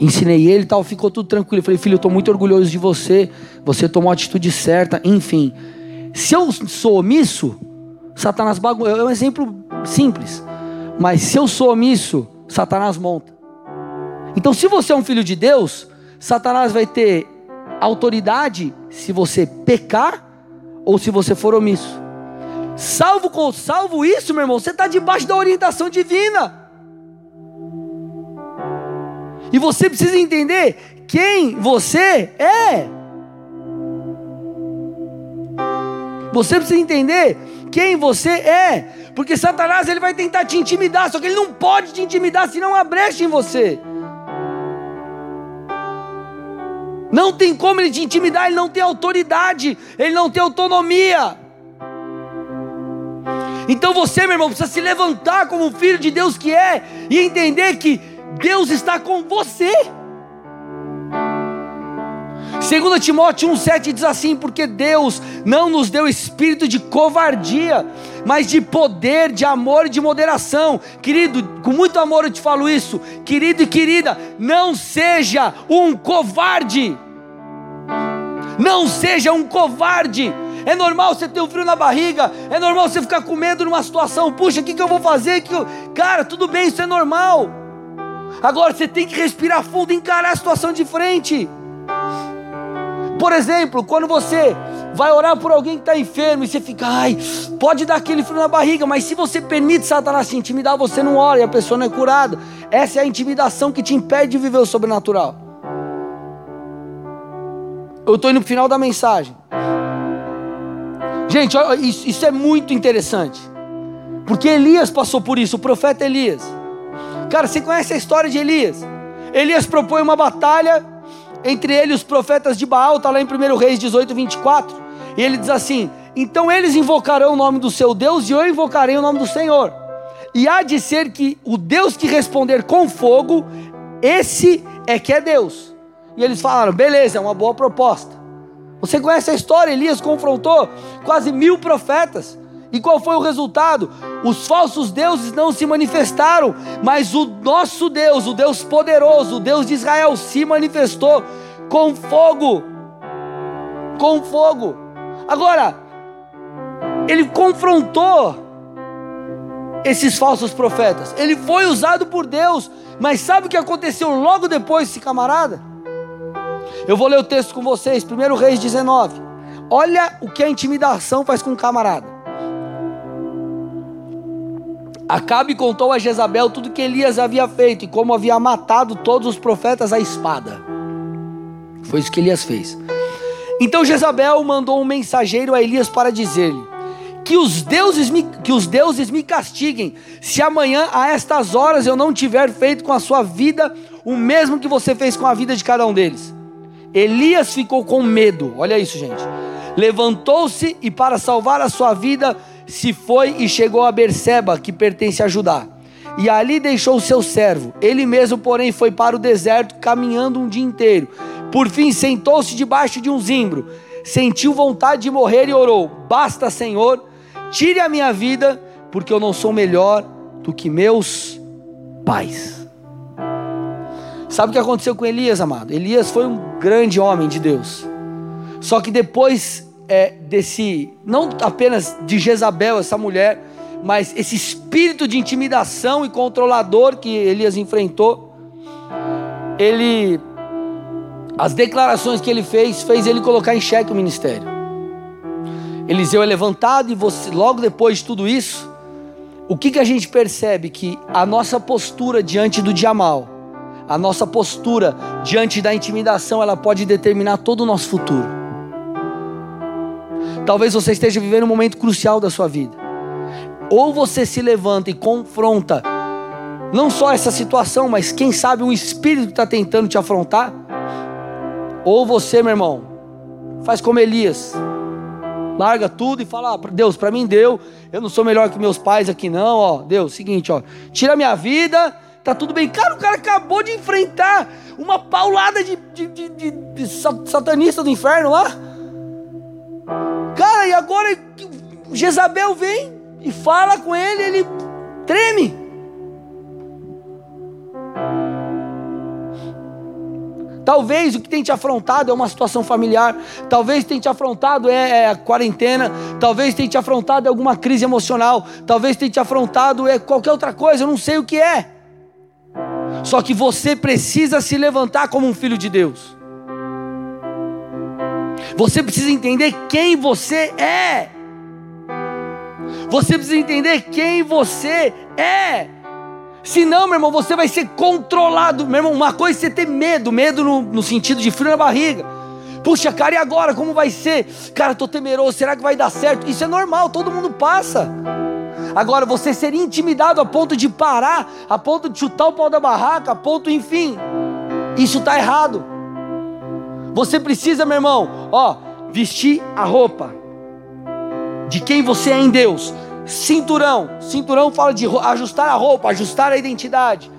Ensinei ele e tal, ficou tudo tranquilo. Falei, filho, eu estou muito orgulhoso de você. Você tomou a atitude certa. Enfim, se eu sou omisso, Satanás bagunça. É um exemplo simples. Mas se eu sou omisso, Satanás monta. Então, se você é um filho de Deus, Satanás vai ter autoridade se você pecar ou se você for omisso. Salvo, salvo isso, meu irmão, você está debaixo da orientação divina. E você precisa entender quem você é. Você precisa entender quem você é, porque Satanás ele vai tentar te intimidar, só que ele não pode te intimidar se não há brecha em você. Não tem como ele te intimidar, ele não tem autoridade, ele não tem autonomia. Então você, meu irmão, precisa se levantar como filho de Deus que é e entender que Deus está com você. 2 Timóteo 1,7 diz assim: Porque Deus não nos deu espírito de covardia, mas de poder, de amor e de moderação. Querido, com muito amor eu te falo isso, querido e querida, não seja um covarde. Não seja um covarde. É normal você ter um frio na barriga, é normal você ficar com medo numa situação. Puxa, o que, que eu vou fazer? Que eu... Cara, tudo bem, isso é normal. Agora você tem que respirar fundo e encarar a situação de frente. Por exemplo, quando você vai orar por alguém que está enfermo e você fica, ai, pode dar aquele frio na barriga, mas se você permite Satanás te intimidar, você não ora e a pessoa não é curada. Essa é a intimidação que te impede de viver o sobrenatural. Eu estou indo para o final da mensagem. Gente, isso é muito interessante. Porque Elias passou por isso, o profeta Elias. Cara, você conhece a história de Elias? Elias propõe uma batalha entre eles os profetas de Baal, está lá em 1 Reis 18, 24. E ele diz assim: Então eles invocarão o nome do seu Deus e eu invocarei o nome do Senhor. e há de ser que o Deus que responder com fogo, esse é que é Deus. E eles falaram: beleza, é uma boa proposta. Você conhece a história? Elias confrontou quase mil profetas. E qual foi o resultado? Os falsos deuses não se manifestaram, mas o nosso Deus, o Deus poderoso, o Deus de Israel, se manifestou com fogo. Com fogo. Agora, ele confrontou esses falsos profetas. Ele foi usado por Deus, mas sabe o que aconteceu logo depois desse camarada? Eu vou ler o texto com vocês, 1 Reis 19. Olha o que a intimidação faz com o camarada. Acabe contou a Jezabel tudo que Elias havia feito e como havia matado todos os profetas à espada. Foi isso que Elias fez. Então Jezabel mandou um mensageiro a Elias para dizer-lhe: que os deuses que os deuses me castiguem, se amanhã a estas horas eu não tiver feito com a sua vida o mesmo que você fez com a vida de cada um deles. Elias ficou com medo, olha isso, gente. Levantou-se e, para salvar a sua vida, se foi e chegou a Berseba, que pertence a Judá. E ali deixou o seu servo. Ele mesmo, porém, foi para o deserto, caminhando um dia inteiro. Por fim, sentou-se debaixo de um zimbro. Sentiu vontade de morrer e orou: Basta, Senhor, tire a minha vida, porque eu não sou melhor do que meus pais. Sabe o que aconteceu com Elias, amado? Elias foi um grande homem de Deus. Só que depois é, desse, não apenas de Jezabel, essa mulher, mas esse espírito de intimidação e controlador que Elias enfrentou, ele, as declarações que ele fez, fez ele colocar em xeque o ministério. Eliseu é levantado e você, logo depois de tudo isso, o que, que a gente percebe? Que a nossa postura diante do dia mal, a nossa postura diante da intimidação, ela pode determinar todo o nosso futuro. Talvez você esteja vivendo um momento crucial da sua vida. Ou você se levanta e confronta não só essa situação, mas quem sabe um espírito que está tentando te afrontar. Ou você, meu irmão, faz como Elias, larga tudo e fala: ah, Deus, para mim deu, eu não sou melhor que meus pais aqui, não. Ó, Deus, seguinte, ó, tira minha vida tá tudo bem. Cara, o cara acabou de enfrentar uma paulada de, de, de, de, de satanista do inferno lá. Agora Jezabel vem e fala com ele, ele treme. Talvez o que tem te afrontado é uma situação familiar, talvez tenha te afrontado é, é, a quarentena, talvez tenha te afrontado é alguma crise emocional, talvez tenha te afrontado é qualquer outra coisa, eu não sei o que é. Só que você precisa se levantar como um filho de Deus. Você precisa entender quem você é. Você precisa entender quem você é. Senão, meu irmão, você vai ser controlado. Meu irmão, uma coisa é você ter medo, medo no, no sentido de frio na barriga. Puxa, cara, e agora? Como vai ser? Cara, estou temeroso, será que vai dar certo? Isso é normal, todo mundo passa. Agora, você ser intimidado a ponto de parar, a ponto de chutar o pau da barraca, a ponto, enfim, isso está errado. Você precisa, meu irmão, ó, vestir a roupa de quem você é em Deus. Cinturão, cinturão fala de ajustar a roupa, ajustar a identidade.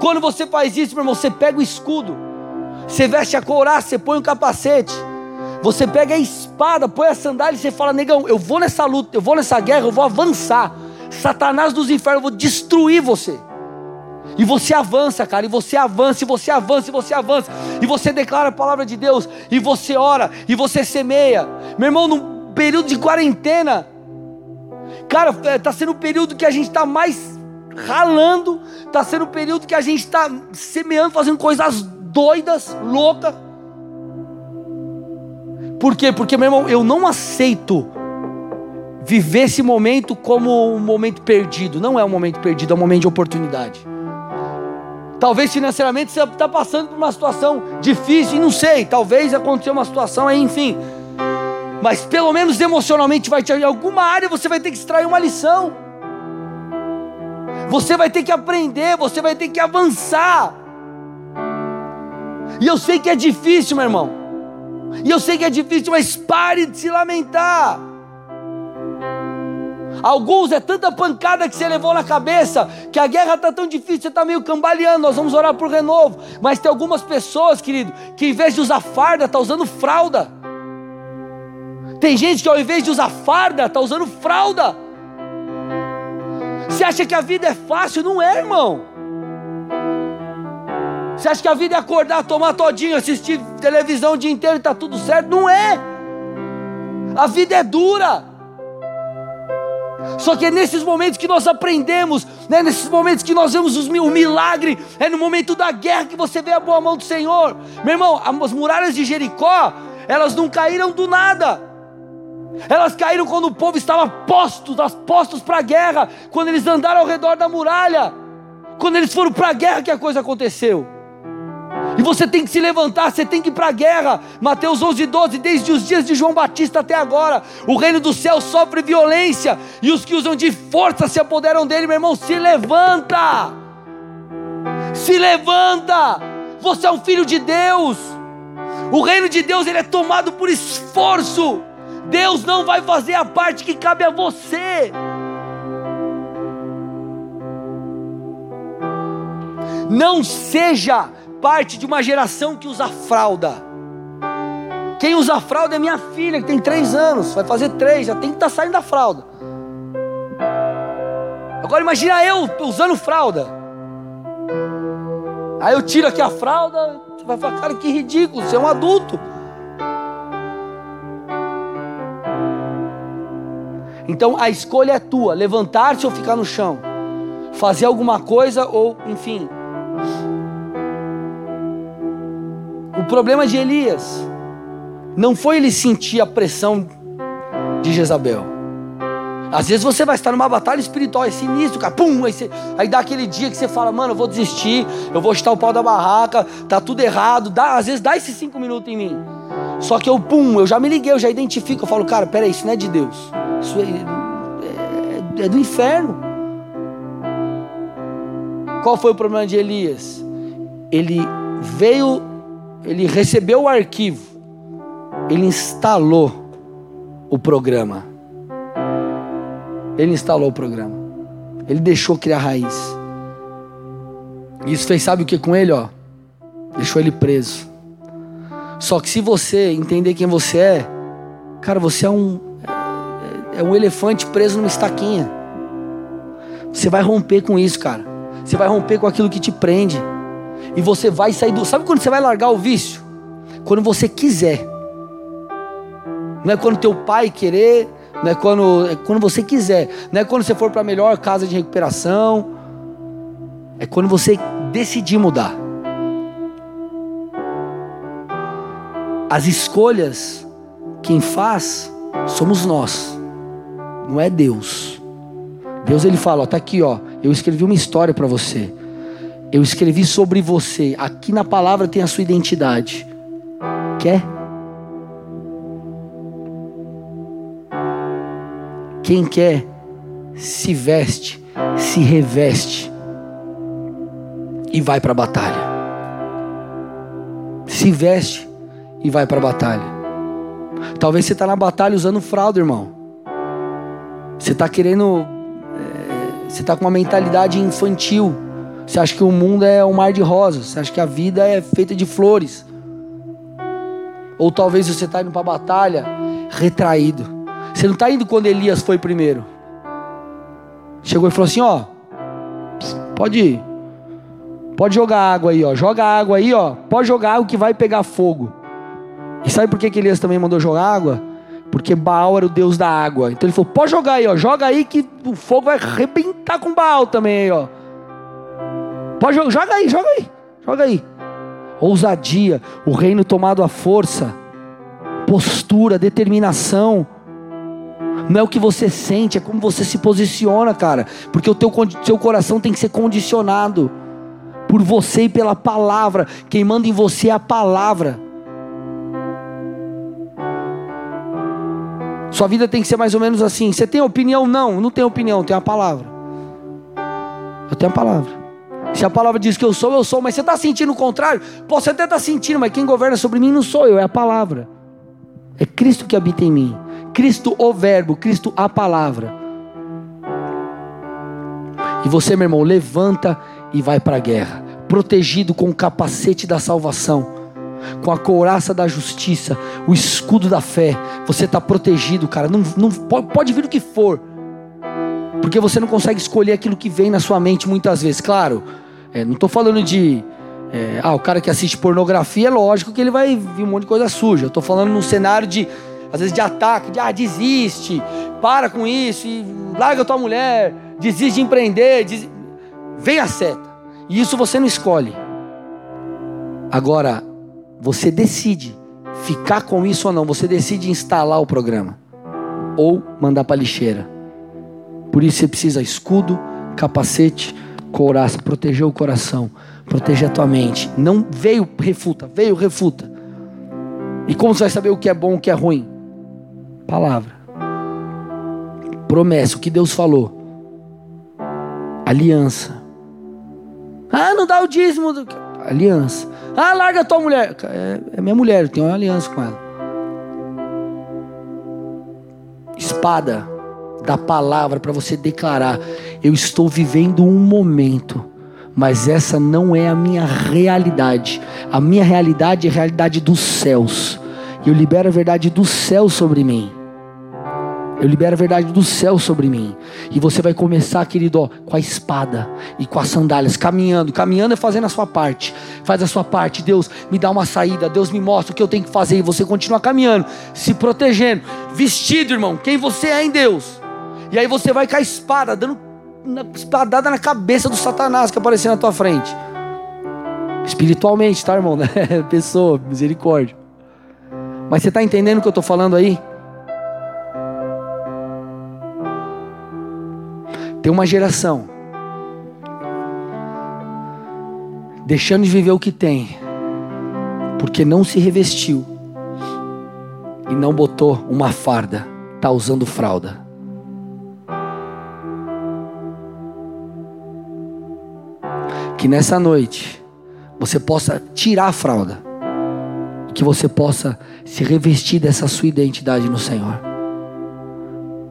Quando você faz isso, meu irmão, você pega o escudo, você veste a couraça, você põe o capacete. Você pega a espada, põe a sandália e você fala, negão, eu vou nessa luta, eu vou nessa guerra, eu vou avançar. Satanás dos infernos, eu vou destruir você. E você avança, cara, e você avança, e você avança, e você avança, e você declara a palavra de Deus, e você ora, e você semeia. Meu irmão, num período de quarentena, cara, está é, sendo o período que a gente está mais ralando, está sendo o período que a gente está semeando, fazendo coisas doidas, loucas. Por quê? Porque, meu irmão, eu não aceito viver esse momento como um momento perdido. Não é um momento perdido, é um momento de oportunidade. Talvez financeiramente você está passando por uma situação difícil, e não sei, talvez aconteceu uma situação aí, enfim. Mas pelo menos emocionalmente vai te em alguma área você vai ter que extrair uma lição. Você vai ter que aprender, você vai ter que avançar. E eu sei que é difícil, meu irmão. E eu sei que é difícil, mas pare de se lamentar. Alguns é tanta pancada que você levou na cabeça, que a guerra está tão difícil, você está meio cambaleando. Nós vamos orar por renovo. Mas tem algumas pessoas, querido, que em vez de usar farda, está usando fralda. Tem gente que ao invés de usar farda, está usando fralda. Você acha que a vida é fácil? Não é, irmão. Você acha que a vida é acordar, tomar todinho, assistir televisão o dia inteiro e está tudo certo? Não é. A vida é dura. Só que é nesses momentos que nós aprendemos, né? nesses momentos que nós vemos os, o milagre, é no momento da guerra que você vê a boa mão do Senhor. Meu irmão, as muralhas de Jericó, elas não caíram do nada. Elas caíram quando o povo estava postos, postos para a guerra, quando eles andaram ao redor da muralha, quando eles foram para a guerra que a coisa aconteceu. E você tem que se levantar, você tem que ir para a guerra. Mateus 11, 12. Desde os dias de João Batista até agora, o reino do céu sofre violência, e os que usam de força se apoderam dele, meu irmão. Se levanta, se levanta. Você é um filho de Deus. O reino de Deus ele é tomado por esforço. Deus não vai fazer a parte que cabe a você. Não seja parte de uma geração que usa fralda. Quem usa fralda é minha filha, que tem três anos, vai fazer três, já tem que estar tá saindo da fralda. Agora imagina eu usando fralda. Aí eu tiro aqui a fralda, você vai falar, cara, que ridículo, você é um adulto. Então a escolha é tua: levantar-se ou ficar no chão, fazer alguma coisa ou, enfim, problema de Elias não foi ele sentir a pressão de Jezabel. Às vezes você vai estar numa batalha espiritual, é sinistro, cara, pum, aí, você, aí dá aquele dia que você fala, mano, eu vou desistir, eu vou chutar o pau da barraca, tá tudo errado, dá, às vezes dá esses cinco minutos em mim. Só que eu, pum, eu já me liguei, eu já identifico, eu falo, cara, peraí, isso não é de Deus, isso é, é, é do inferno. Qual foi o problema de Elias? Ele veio ele recebeu o arquivo, ele instalou o programa. Ele instalou o programa. Ele deixou criar raiz. Isso fez, sabe o que com ele, ó? Deixou ele preso. Só que se você entender quem você é, cara, você é um é, é um elefante preso numa estaquinha. Você vai romper com isso, cara. Você vai romper com aquilo que te prende. E você vai sair do. Sabe quando você vai largar o vício? Quando você quiser. Não é quando teu pai querer, não é quando, é quando você quiser. Não é quando você for para a melhor casa de recuperação. É quando você decidir mudar. As escolhas, quem faz, somos nós. Não é Deus. Deus ele fala, ó, tá aqui, ó. Eu escrevi uma história para você. Eu escrevi sobre você. Aqui na palavra tem a sua identidade. Quer? Quem quer, se veste, se reveste e vai para a batalha. Se veste e vai para a batalha. Talvez você está na batalha usando fralda, irmão. Você está querendo. É, você está com uma mentalidade infantil. Você acha que o mundo é um mar de rosas. Você acha que a vida é feita de flores. Ou talvez você está indo para a batalha retraído. Você não está indo quando Elias foi primeiro. Chegou e falou assim: ó, pode ir. Pode jogar água aí, ó. Joga água aí, ó. Pode jogar água que vai pegar fogo. E sabe por que, que Elias também mandou jogar água? Porque Baal era o deus da água. Então ele falou: pode jogar aí, ó. Joga aí que o fogo vai arrebentar com Baal também aí, ó. Pode jogar, joga aí, joga aí, joga aí. Ousadia, o reino tomado à força, postura, determinação. Não é o que você sente, é como você se posiciona, cara. Porque o teu, teu coração tem que ser condicionado por você e pela palavra. Quem manda em você é a palavra. Sua vida tem que ser mais ou menos assim. Você tem opinião? Não, não tem opinião, tem a palavra. Eu tenho a palavra. Se a palavra diz que eu sou, eu sou, mas você está sentindo o contrário? Posso até estar tá sentindo, mas quem governa sobre mim não sou eu, é a palavra. É Cristo que habita em mim. Cristo o Verbo, Cristo a palavra. E você, meu irmão, levanta e vai para a guerra, protegido com o capacete da salvação, com a couraça da justiça, o escudo da fé. Você está protegido, cara. Não, não pode vir o que for, porque você não consegue escolher aquilo que vem na sua mente muitas vezes. Claro, é, não estou falando de é, ah, o cara que assiste pornografia, é lógico que ele vai ver um monte de coisa suja. Estou falando num cenário de, às vezes, de ataque, de ah, desiste, para com isso, e larga tua mulher, desiste de empreender, des... vem a seta. E isso você não escolhe. Agora, você decide ficar com isso ou não, você decide instalar o programa ou mandar para lixeira. Por isso você precisa escudo, capacete, couraça, proteger o coração Proteja a tua mente. Não veio, refuta. Veio, refuta. E como você vai saber o que é bom o que é ruim? Palavra. Promessa, o que Deus falou. Aliança. Ah, não dá o dízimo. Do... Aliança. Ah, larga tua mulher. É, é minha mulher, eu tenho uma aliança com ela. Espada da palavra para você declarar: Eu estou vivendo um momento mas essa não é a minha realidade. A minha realidade é a realidade dos céus. Eu libero a verdade do céu sobre mim. Eu libero a verdade do céu sobre mim. E você vai começar, querido, ó, com a espada e com as sandálias, caminhando, caminhando e fazendo a sua parte. Faz a sua parte. Deus me dá uma saída. Deus me mostra o que eu tenho que fazer. E você continua caminhando, se protegendo, vestido, irmão, quem você é em Deus. E aí você vai com a espada, dando espadada na cabeça do Satanás que apareceu na tua frente. Espiritualmente, tá, irmão? Né? Pessoa, misericórdia. Mas você está entendendo o que eu estou falando aí? Tem uma geração deixando de viver o que tem, porque não se revestiu e não botou uma farda, está usando fralda. Que nessa noite você possa tirar a fralda, que você possa se revestir dessa sua identidade no Senhor,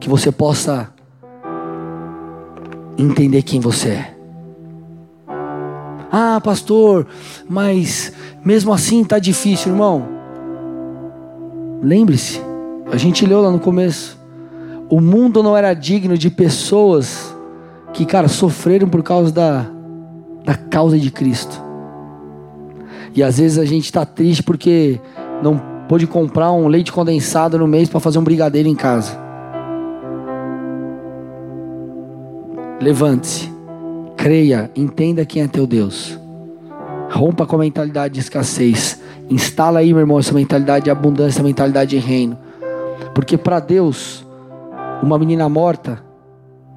que você possa entender quem você é. Ah, pastor, mas mesmo assim está difícil, irmão. Lembre-se, a gente leu lá no começo. O mundo não era digno de pessoas que, cara, sofreram por causa da da causa de Cristo. E às vezes a gente está triste porque não pôde comprar um leite condensado no mês para fazer um brigadeiro em casa. Levante-se, creia, entenda quem é teu Deus. Rompa com a mentalidade de escassez. Instala aí, meu irmão, essa mentalidade de abundância, essa mentalidade de reino. Porque para Deus, uma menina morta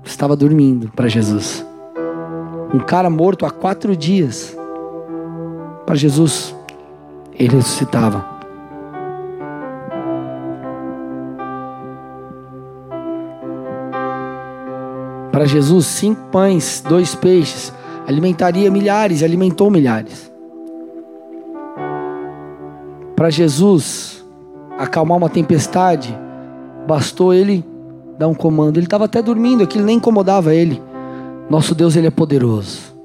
estava dormindo para Jesus. Um cara morto há quatro dias. Para Jesus, ele ressuscitava. Para Jesus, cinco pães, dois peixes, alimentaria milhares, alimentou milhares. Para Jesus, acalmar uma tempestade, bastou ele dar um comando. Ele estava até dormindo, aquilo nem incomodava ele. Nosso Deus, Ele é poderoso.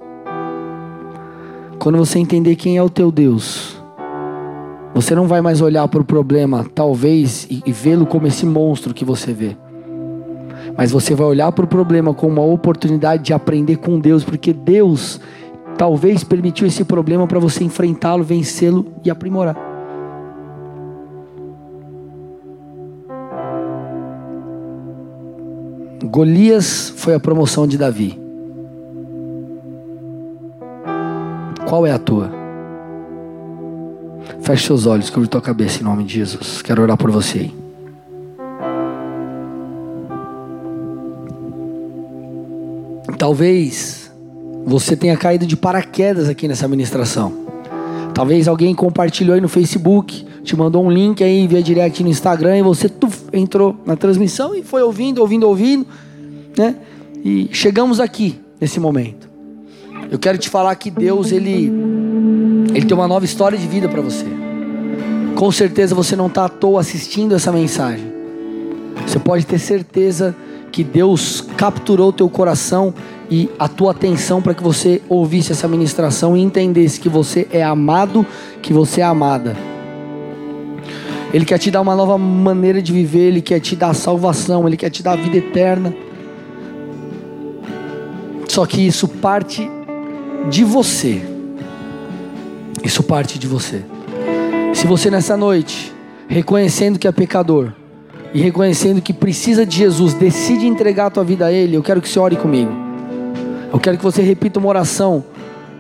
Quando você entender quem é o teu Deus, você não vai mais olhar para o problema, talvez, e, e vê-lo como esse monstro que você vê. Mas você vai olhar para o problema como uma oportunidade de aprender com Deus, porque Deus talvez permitiu esse problema para você enfrentá-lo, vencê-lo e aprimorar. Golias foi a promoção de Davi. Qual é a tua? Feche seus olhos, cobre tua cabeça em nome de Jesus. Quero orar por você aí. Talvez você tenha caído de paraquedas aqui nessa ministração. Talvez alguém compartilhou aí no Facebook, te mandou um link aí via direct no Instagram e você tuf, entrou na transmissão e foi ouvindo, ouvindo, ouvindo, né? E chegamos aqui nesse momento. Eu quero te falar que Deus ele ele tem uma nova história de vida para você. Com certeza você não está à toa assistindo essa mensagem. Você pode ter certeza que Deus capturou teu coração e a tua atenção para que você ouvisse essa ministração e entendesse que você é amado, que você é amada. Ele quer te dar uma nova maneira de viver, ele quer te dar salvação, ele quer te dar vida eterna. Só que isso parte de você. Isso parte de você. Se você nessa noite, reconhecendo que é pecador e reconhecendo que precisa de Jesus, decide entregar a tua vida a Ele, eu quero que você ore comigo. Eu quero que você repita uma oração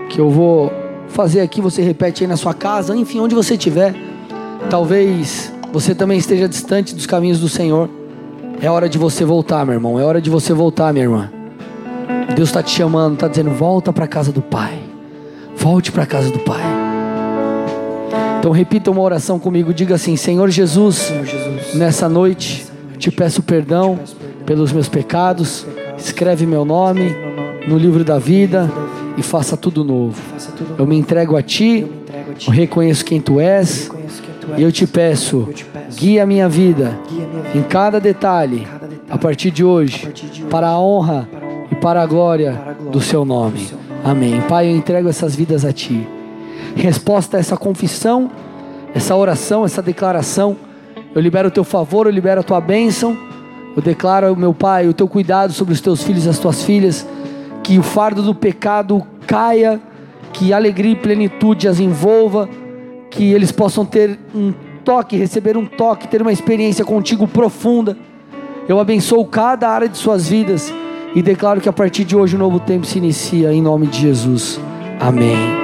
que eu vou fazer aqui, você repete aí na sua casa, enfim, onde você estiver. Talvez você também esteja distante dos caminhos do Senhor. É hora de você voltar, meu irmão. É hora de você voltar, minha irmã. Deus está te chamando, está dizendo: volta para a casa do Pai. Volte para a casa do Pai. Então repita uma oração comigo. Diga assim: Senhor Jesus, Senhor Jesus nessa noite te peço perdão pelos meus pecados. Escreve meu nome no livro da vida e faça tudo novo. Eu me entrego a Ti. Eu reconheço quem Tu és. E eu te peço, guia a minha vida em cada detalhe a partir de hoje para a honra e para a glória do seu nome. Amém. Pai, eu entrego essas vidas a Ti. Resposta a essa confissão, essa oração, essa declaração, eu libero o Teu favor, eu libero a Tua bênção. Eu declaro, meu Pai, o Teu cuidado sobre os Teus filhos e as Tuas filhas. Que o fardo do pecado caia, que alegria e plenitude as envolva, que eles possam ter um toque, receber um toque, ter uma experiência contigo profunda. Eu abençoo cada área de suas vidas e declaro que a partir de hoje um novo tempo se inicia em nome de Jesus. Amém.